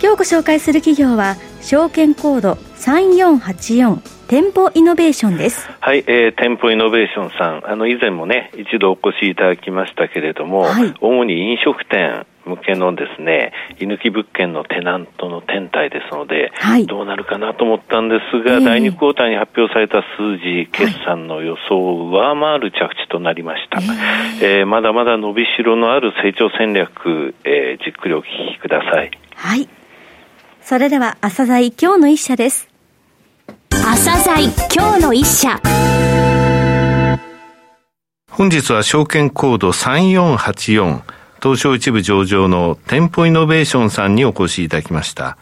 今日ご紹介する企業は証券コード3484店舗イノベーションです。はい、えー、店舗イノベーションさん、あの、以前もね、一度お越しいただきましたけれども、はい、主に飲食店向けのですね、居抜き物件のテナントの天体ですので、はい、どうなるかなと思ったんですが、えー、第2クォーターに発表された数字、決算の予想を上回る着地となりました。えー、えー、まだまだ伸びしろのある成長戦略、えー、じっくりお聞きください。はい。それでは、朝鮮今日の一社です。朝鮮今日の一社。本日は証券コード3484東証一部上場の店舗イノベーションさんにお越しいただきました。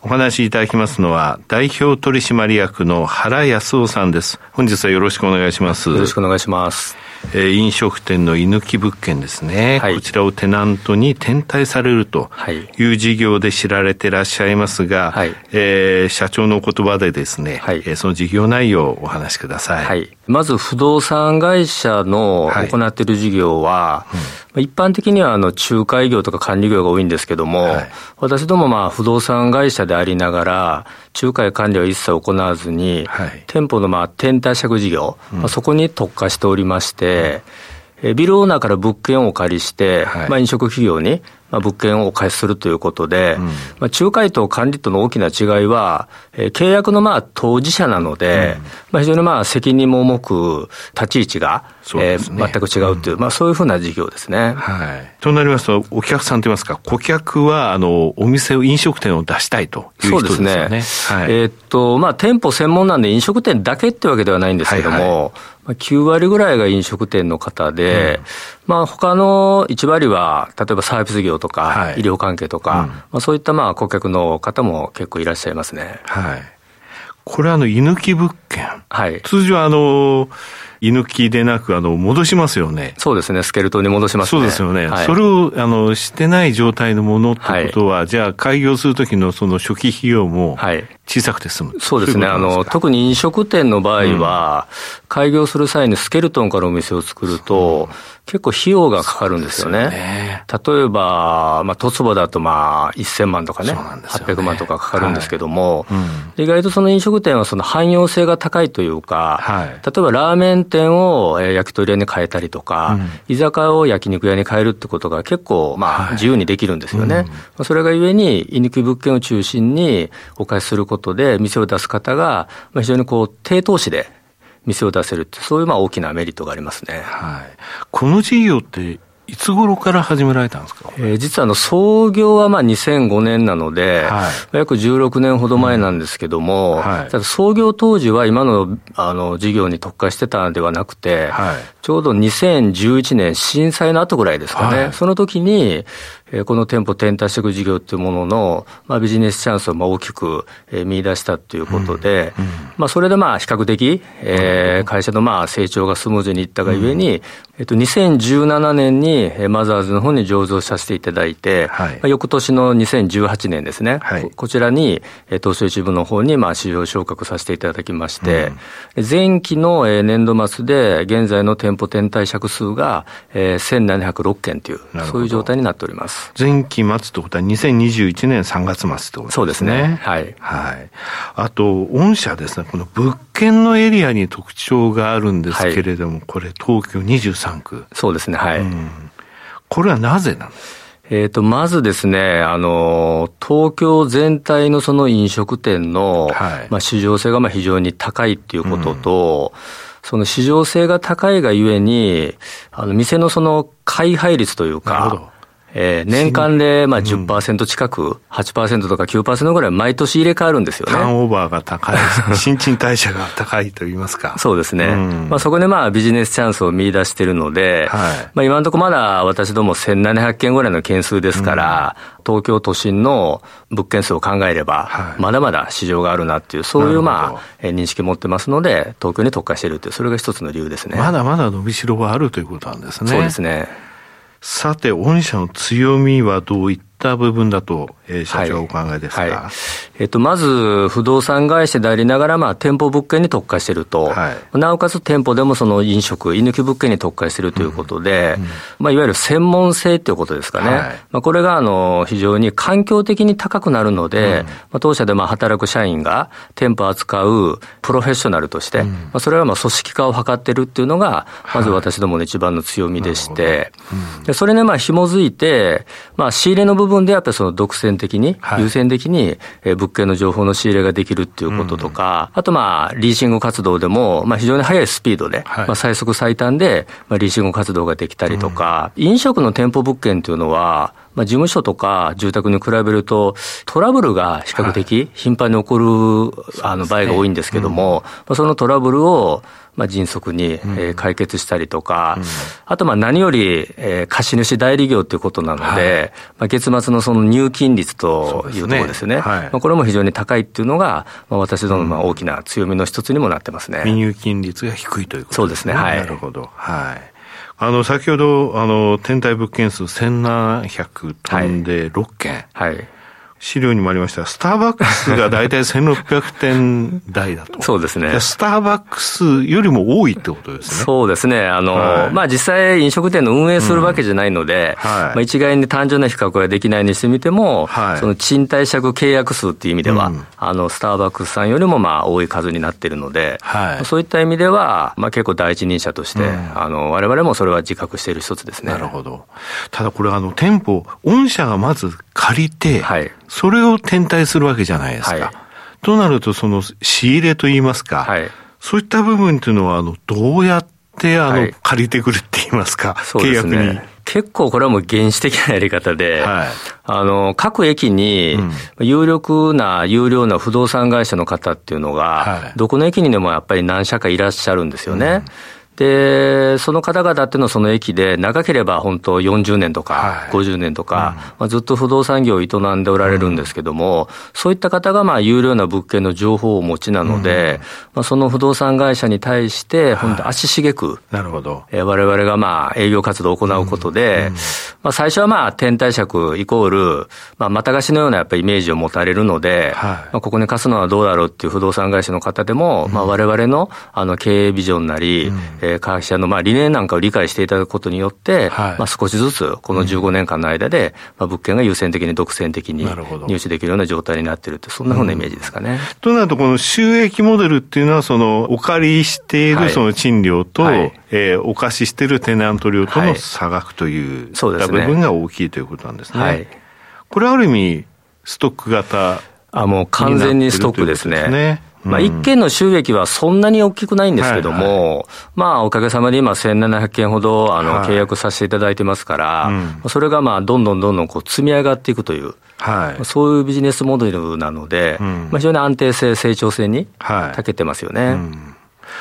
お話しいただきますのは代表取締役の原康夫さんです。本日はよろしくお願いします。よろしくお願いしますえー、飲食店の居抜き物件ですね、はい、こちらをテナントに転退されるという事業で知られていらっしゃいますが、はい、えー、社長の言葉でですね、はい、えー、その事業内容をお話しください。はい、まず不動産会社の行っている事業は、うん、一般的にはあの仲介業とか管理業が多いんですけども、はい、私どもまあ不動産会社でありながら、仲介管理は一切行わずに、はい、店舗のまあ転貸借事業、うん、まあ、そこに特化しておりまして、うん、ビルオーナーから物件をお借りして、はい、まあ、飲食企業にまあ、物件をお貸しするということで、うん、まあ、仲介と管理との大きな違いは、えー、契約のまあ当事者なので、うん、まあ、非常にまあ責任も重く、立ち位置が、ね、えー、全く違うという、うん、まあ、そういうふうな事業ですね。はい、となりますと、お客さんといいますか、顧客はあのお店を、飲食店を出したいという人ですね。そうですね。はい、えー、っと、まあ、店舗専門なんで飲食店だけってわけではないんですけども、はいはい。9割ぐらいが飲食店の方で、うん、まあ他の1割は、例えばサービス業とか、はい、医療関係とか、うん、まあ、そういったまあ顧客の方も結構いらっしゃいますね。はい。これあの、居抜き物件。はい。通常あの、居抜きでなく、あの、戻しますよね。そうですね、スケルトンに戻しますね。そうですよね。はい、それを、あの、してない状態のものってことは、はい、じゃあ、開業するときのその初期費用も、小さくて済む、はい、そうですね。あの、特に飲食店の場合は、うん、開業する際にスケルトンからお店を作ると、結構費用がかかるんですよね。ね。例えば、まあ、トツボだとまあ、1000万とかね、ね。800万とかかかるんですけども、はい。うん、意外とその飲食店はその汎用性が高いというか、はい、例えばラーメン店を焼き鳥屋に変えたりとか、うん、居酒屋を焼肉屋に変えるってことが結構まあ、自由にできるんですよね。はいうん、それがゆえに、居抜き物件を中心にお貸しすることで、店を出す方が、非常にこう、低投資で、店を出せるって、そういうまあ大きなメリットがありますね。はい。この事業っていつ頃から始められたんですか、えー、実はあの創業はまあ2005年なので、はい、約16年ほど前なんですけども、うん。はい、ただ創業当時は今のあの事業に特化してたのではなくて、はい、ちょうど2011年震災の後ぐらいですかね、その時に、この店舗転退していく事業っていうものの、まあ、ビジネスチャンスをまあ大きく見出したということで、うんうん、まあ、それでまあ比較的、えー、会社のまあ成長がスムーズにいったがゆえに、えっと、2017年にマザーズの方に上場させていただいて、はい、まあ、翌年の2018年ですね、はい、こちらに東証一部の方にまあ市場昇格させていただきまして、うん、前期の年度末で現在の店舗転退借数が1706件という、そういう状態になっております。前期末ということは2021年3月末ってことですね。そうですね。はい。はい。あと、御社ですね、この物件のエリアに特徴があるんですけれども、はい、これ東京23区。そうですね、はい。うん、これはなぜなんですかえっ、と、まずですね、あの、東京全体のその飲食店の、はい、まあ、市場性がまあ非常に高いっていうことと、うん、その市場性が高いがゆえに、あの、店のその開廃率というか、えー、年間でまあ10%近く、うん、8%とか9%ぐらい毎年入れ替わるんですよね。ターンオーバーが高い、新陳代謝が高いと言いますか。そうですね。うん、まあそこでまあビジネスチャンスを見出しているので、はい、まあ今のところまだ私ども1700件ぐらいの件数ですから、うん、東京都心の物件数を考えれば、はい、まだまだ市場があるなっていう、そういうまあ認識持ってますので、東京に特化しているという、それが一つの理由ですね。まだまだ伸びしろがあるということなんですね。そうですね。さて、御社の強みはどういった？部分だとえー、社長お考えですか、はい。はい、えっと、まず、不動産会社でありながら、まあ、店舗物件に特化していると、はい、なおかつ店舗でもその飲食、居抜き物件に特化しているということで、うんうん、まあ、いわゆる専門性ということですかね。まあ、これが、あの、非常に環境的に高くなるので、うん、まあ、当社でまあ働く社員が店舗を扱うプロフェッショナルとして、まあ、それはまあ組織化を図っているっていうのが、まず私どもの一番の強みでして、でそれね、まあ、紐づいて、まあ、仕入れの部分でやっぱりその独占的に、優先的に物件の情報の仕入れができるっていうこととか、あとまあ、リーシング活動でも、まあ非常に速いスピードで、まあ最速最短で、まあリーシング活動ができたりとか、飲食の店舗物件っていうのは、まあ、事務所とか住宅に比べると、トラブルが比較的頻繁に起こる、あの場合が多いんですけども、そのトラブルを、まあ、迅速に、え解決したりとか、あとまあ何より、え貸主代理業ということなので、まあ、月末のその入金率というところですね、まあ、これも非常に高いっていうのが、まあ、私どもの大きな強みの一つにもなってますね。未入金率が低いということですね。そうですね、はい。なるほど。はい。あの、先ほど、あの、天体物件数1700飛んで6件。はい。はい資料にもありました、スターバックスが大体1600点台だと。そうですね。スターバックスよりも多いってことですね。そうですね。あの、はい、まあ実際飲食店の運営するわけじゃないので、うんはい、まあ一概に単純な比較はできないにしてみても、はい、その賃貸借契約数っていう意味では、うん、あの、スターバックスさんよりもまあ多い数になっているので、はい、そういった意味では、まあ結構第一人者として、うん、あの、我々もそれは自覚している一つですね。なるほど。ただこれあの、店舗、御社がまず借りて、はい、それを転退するわけじゃないですか。はい、となると、その仕入れといいますか、はい、そういった部分っていうのは、あの、どうやって、あの、はい、借りてくるって言いますか、契約に。結構これはもう原始的なやり方で、はい、あの、各駅に、有力な、有料な不動産会社の方っていうのが、はい、どこの駅にでもやっぱり何社かいらっしゃるんですよね。うんで、その方々っていうのはその駅で長ければ本当40年とか50年とか、はいうん、まあ、ずっと不動産業を営んでおられるんですけども、うん、そういった方がまあ有料な物件の情報をお持ちなので、うん、まあ、その不動産会社に対して本当足しげく、はい、なるほど。え我々がまあ営業活動を行うことで、まあ、最初はまあ天体借イコール、まあ、また貸しのようなやっぱりイメージを持たれるので、はい、まあ、ここに貸すのはどうだろうっていう不動産会社の方でも、まあ、我々のあの経営ビジョンなり、えー、会社のまあ理念なんかを理解していただくことによって、はい、まあ少しずつこの15年間の間で、まあ物件が優先的に独占的に入手できるような状態になっているって、そんなふうなイメージですかね。となると、この収益モデルっていうのは、そのお借りしているその賃料と、はい、えー、お貸ししているテナント料との差額という、はい、部分が大きいということなんですね。はい、これある意味、ストック型あ、もう完全にストックですね。まあ、一件の収益はそんなに大きくないんですけども、はいはい、まあ、おかげさまで今1700件ほど、あの、契約させていただいてますから、うん、それがまあ、どんどんどんどんこう積み上がっていくという、はい、そういうビジネスモデルなので、うん、まあ、非常に安定性、成長性に長けてますよね。うん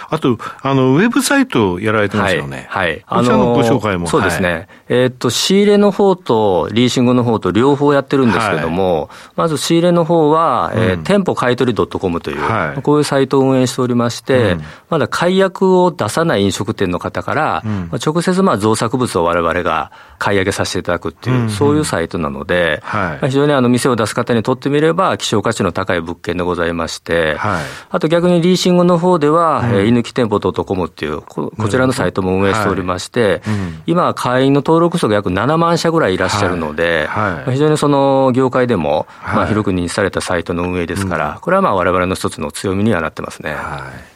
あと、あの、ウェブサイトやられてますよね。はい。はい、あのご紹介も。そうですね。はい、えー、っと、仕入れの方とリーシングの方と両方やってるんですけども、はい、まず仕入れの方は、うん、えー、店舗買取 .com という、はい、こういうサイトを運営しておりまして、うん、まだ解約を出さない飲食店の方から、うん、直接まあ造作物を我々が買い上げさせていただくっていう、うん。うん、そういうサイトなので、はい、非常にあの店を出す方にとってみれば、希少価値の高い物件でございまして、はい、あと逆にリーシングの方では、うん、えー、居抜き店舗 .com っていうこ、こちらのサイトも運営しておりまして、はい。うん、今、会員の登録数が約7万社ぐらいいらっしゃるので、はい、非常にその業界でも、まあ、広く認知されたサイトの運営ですから、これはまあ我々の一つの強みにはなってますね。はい。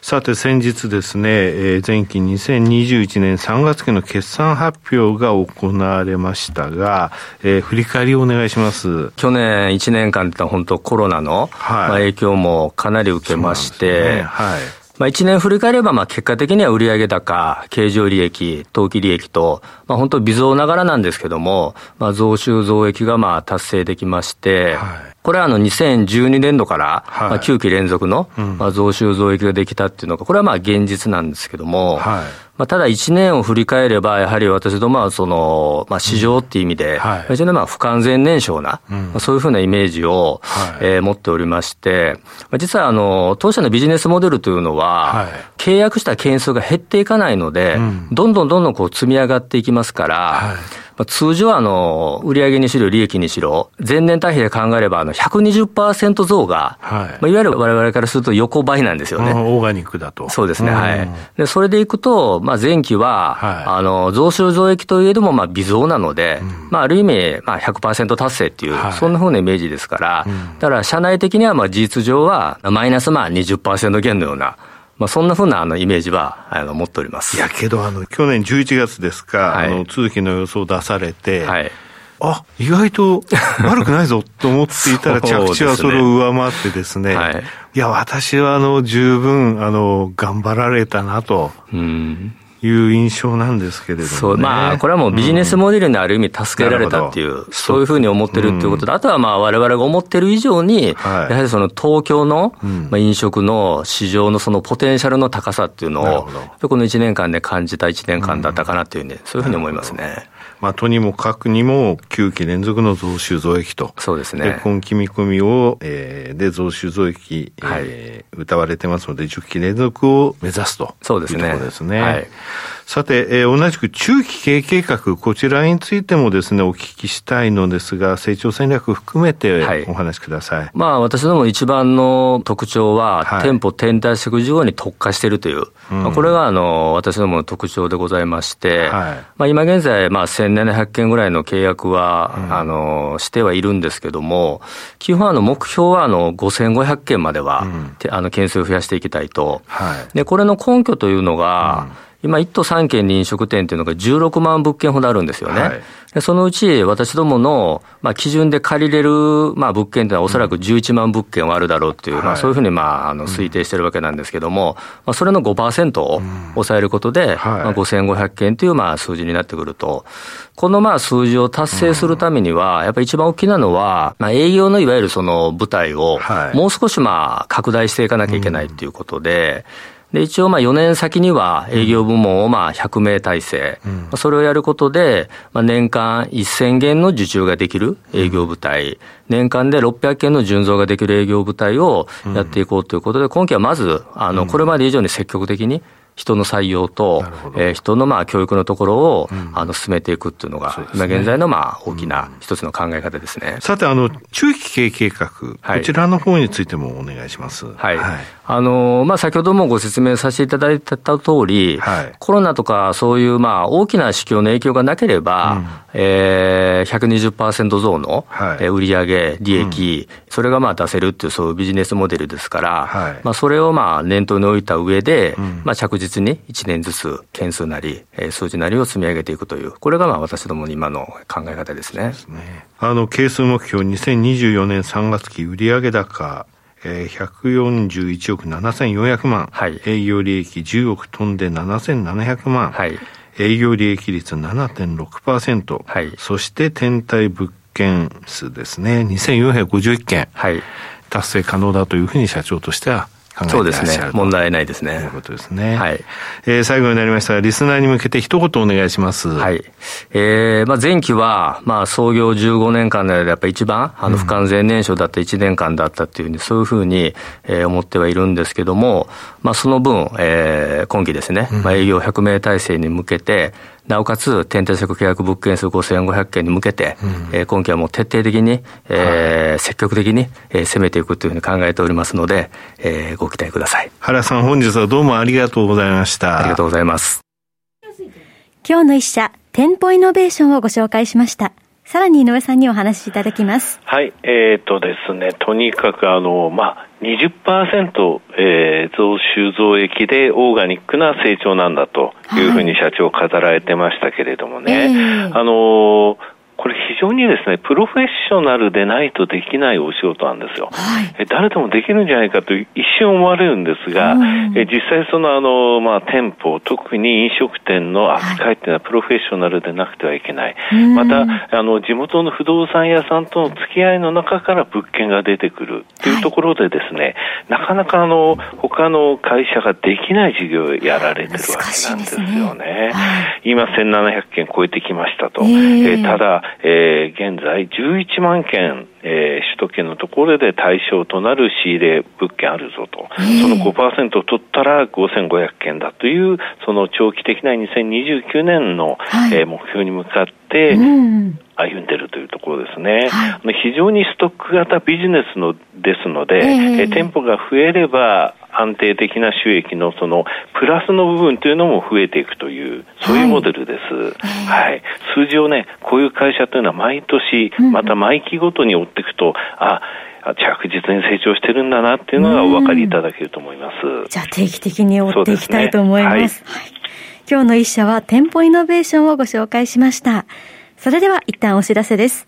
さて先日ですね、えー、前期2021年3月期の決算発表が行われましたが、えー、振り返りをお願いします。去年1年間って本当コロナの、はい、まあ、影響もかなり受けまして、ね、はいまあ、1年振り返れば、まあ、結果的には売上高、経常利益、当期利益と、まあ、本当微増ながらなんですけども、まあ、増収増益がまあ達成できまして、はい、これはあの2012年度から、まあ、9期連続の、まあ、増収増益ができたっていうのが、これはまあ現実なんですけども、はいまあ、ただ1年を振り返れば、やはり私どもはその、まあ、市場っていう意味で、はい、非常にまあ不完全燃焼な、うん、まあ、そういうふうなイメージを、はい、えー、持っておりまして、まあ、実はあの当社のビジネスモデルというのは、はい、契約した件数が減っていかないので、うん、どんどんどんどんこう積み上がっていきますから、はいまあ、通常あの、売上にしろ利益にしろ、前年対比で考えればあの120%増が、はい。まあ、いわゆる我々からすると横ばいなんですよね。オーガニックだと。そうですね、はい。で、それでいくと、まあ、前期は、はい、あの、増収増益といえども、まあ、微増なので、うん、まあ、ある意味、まあ100%達成っていう、はい、そんなふうなイメージですから、うん、だから社内的にはまあ事実上は、マイナスまあ20%減のような、まあ、そんなふうなあのイメージはあの持っております。いやけど、あの、去年11月ですか、はい、あの、通期の予想出されて、はい、あ、意外と悪くないぞと思っていたら 着地はそれを上回ってですね、はい、いや、私はあの、十分、あの、頑張られたなと。うんいう印象なんですけれども、ね、そう、まあ、これはもうビジネスモデルにある意味助けられたっていう、うん、そういうふうに思ってるっていうことで、う。ん、あとはまあ、我々が思ってる以上に、はい、やはりその東京の、まあ、飲食の市場のそのポテンシャルの高さっていうのを、この1年間で感じた1年間だったかなというね、そういうふうに思いますね。まあ、とにもかくにも9期連続の増収増益と。そうですね。今期見込みを、えー、で増収増益、はい、えー、歌われてますので、10期連続を目指すとそうですね。ところですね。はい。さて、えー、同じく中期経営計画、こちらについてもですね、お聞きしたいのですが、成長戦略含めてお話しください。はい、まあ、私ども一番の特徴は、はい、店舗天体食事業に特化しているという、うん、まあ、これがあの私どもの特徴でございまして、はい、まあ、今現在、まあ、1700件ぐらいの契約は、うん、あのしてはいるんですけども、基本あの目標はあの5500件までは、うん、あの件数を増やしていきたいと。でこれの根拠というのが、今、1都3県に飲食店というのが16万物件ほどあるんですよね。はい、そのうち私どもの、まあ、基準で借りれる、まあ、物件というのはおそらく11万物件はあるだろうという、うん、まあ、そういうふうに、まあ、あの推定してるわけなんですけども、まあ、それの5%を抑えることで、うんはい、まあ、5500件というまあ数字になってくると、このまあ数字を達成するためには、やっぱり一番大きなのは、まあ、営業のいわゆるその舞台を、もう少しまあ拡大していかなきゃいけないということで、うんで、一応まあ4年先には営業部門をまあ100名体制、うん、それをやることで、まあ、年間1000件の受注ができる営業部隊、うん、年間で600件の純増ができる営業部隊をやっていこうということで、今期はまず、あの、これまで以上に積極的に、人の採用と、えー、人のまあ教育のところを、うん、あの進めていくっていうのが、ね、今現在のまあ大きな一つの考え方ですね。さて、あの、中期経営計画、はい、こちらの方についてもお願いします。はい。はい、あの、まあ、先ほどもご説明させていただいた通り、はい、コロナとかそういうまあ大きな市況の影響がなければ、うん、えー、120%増の、はい、売上利益、うん、それがまあ出せるっていうそういうビジネスモデルですから、はい、まあ、それをまあ念頭に置いた上で、うん、まあ、着実実に1年ずつ件数なり、数字なりを積み上げていくという、これがまあ私どもの今の考え方ですね。すね。あの、係数目標2024年3月期売上高、えー、141億7400万、はい、営業利益10億飛んで7700万、はい、営業利益率7.6%、はい、そして天体物件数ですね、2451件、はい、達成可能だというふうに社長としては考えてらっしゃるそうですね。問題ないですね。ということですね。はい。えー、最後になりましたが、リスナーに向けて一言お願いします。はい。えー、まあ前期は、まあ創業15年間でやっぱり一番、あの不完全燃焼だった1年間だったっていうふうに、そういうふうに、えー、思ってはいるんですけども、まあその分、えー、今期ですね、まあ営業100名体制に向けて、なおかつ、天体借契約物件数5500件に向けて、うん、えー、今期はもう徹底的に、えー、はい、積極的に、えー、攻めていくというふうに考えておりますので、えー、ご期待ください。原さん、本日はどうもありがとうございました。ありがとうございます。今日の一社、店舗イノベーションをご紹介しました。さらに井上さんにお話しいただきます。はい、えっ、ー、とですね、とにかくあの、まあ、20%、えー、増収増益でオーガニックな成長なんだというふうに社長語られてましたけれどもね、はいえ。ー、あのこれ非常にですね、プロフェッショナルでないとできないお仕事なんですよ。はい、誰でもできるんじゃないかと一瞬思われるんですが、うん、え実際そのあの、まあ、店舗、特に飲食店の扱いっていうのはプロフェッショナルでなくてはいけない。はい、また、あの、地元の不動産屋さんとの付き合いの中から物件が出てくるっていうところでですね、はい、なかなかあの、他の会社ができない事業をやられてるわけなんですよね。ね今1700件超えてきましたと。えー、えー、ただ、えー、現在11万件えー、首都圏のところで対象となる仕入れ物件あるぞと、その5%を取ったら5500件だという、その長期的な2029年の、はい、えー、目標に向かって、歩んでるというところですね、はい、非常にストック型ビジネスのですので、えー、店舗が増えれば安定的な収益のそのプラスの部分というのも増えていくという、そういうモデルです。はい。はい、数字をね、こういう会社というのは毎年、また毎期ごとに追っていくと、あ、着実に成長してるんだなっていうのがお分かりいただけると思います。じゃあ定期的に追っていきたいと思います。すねはい、はい、今日の一社は店舗イノベーションをご紹介しました。それでは一旦お知らせです。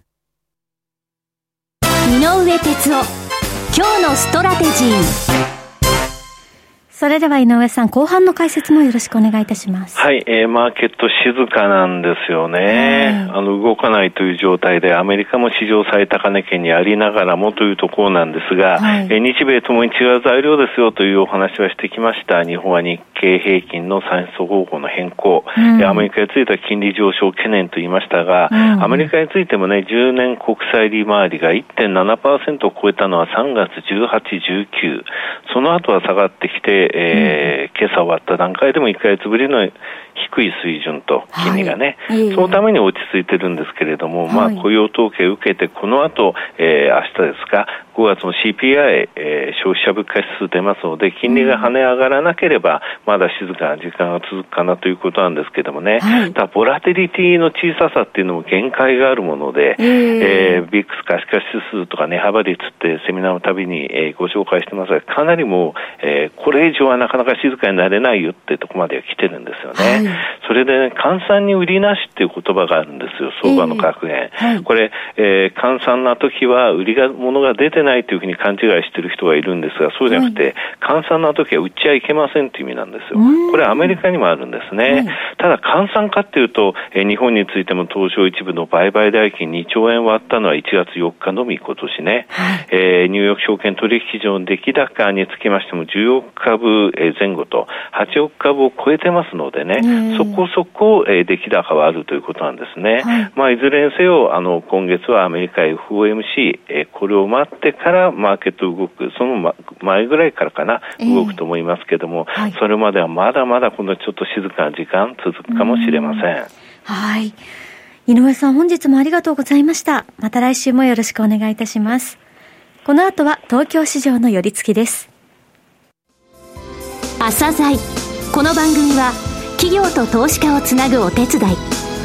井上哲夫。今日のストラテジー。それでは井上さん、後半の解説もよろしくお願いいたします。はい、えー、マーケット静かなんですよね。あの、動かないという状態で、アメリカも史上最高値圏にありながらもというところなんですが、はい、えー、日米ともに違う材料ですよというお話はしてきました。日本は日経平均の算出方法の変更、うん、アメリカについては金利上昇懸念と言いましたが、うん、アメリカについてもね、10年国債利回りが1.7%を超えたのは3月18、19、その後は下がってきて、えー、今朝終わった段階でも1か月ぶりの低い水準と、金利がね、はい、そのために落ち着いてるんですけれども、はい、まあ、雇用統計を受けて、この後、えー、明日ですか、5月の CPI、えー、消費者物価指数出ますので、金利が跳ね上がらなければ、まだ静かな時間が続くかなということなんですけどもね、はい、ただ、ボラテリティの小ささっていうのも限界があるもので、えー、えー、ビックス可視化指数とか値幅率ってセミナーのたびに、えー、ご紹介してますが、かなりもう、えー、これ以上はなかなか静かになれないよってとこまでは来てるんですよね。はい、それで、ね、換算に売りなしっていう言葉があるんですよ、相場の格言。えー。はい、これ、えー、換算な時は売りが、ものが出てないというふうに勘違いしてる人がいるんですが、そうじゃなくて、換算な時は売っちゃいけませんという意味なんですよ。これアメリカにもあるんですね。ただ換算かっていうと、えー、日本についても東証一部の売買代金2兆円割ったのは1月4日のみ今年ね。はい、えー、ニューヨーク証券取引所の出来高につきましても10億株前後と8億株を超えてますのでね、そこそこ、えー、出来高はあるということなんですね。はい、まあ、いずれにせよ、あの、今月はアメリカ FOMC、えー、これを待ってからマーケット動く、その前ぐらいからかな、動くと思いますけども、えーはい、それまではまだまだこのちょっと静かな時間続くかもしれません。はい。井上さん、本日もありがとうございました。また来週もよろしくお願いいたします。この後は東京市場の寄り付きです。朝鮮この番組は企業と投資家をつなぐお手伝い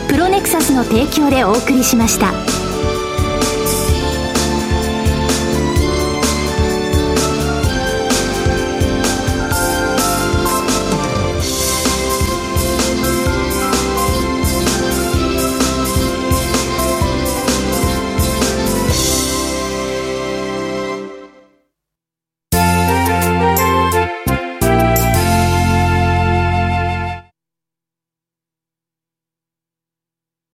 プロネクサスの提供でお送りしました。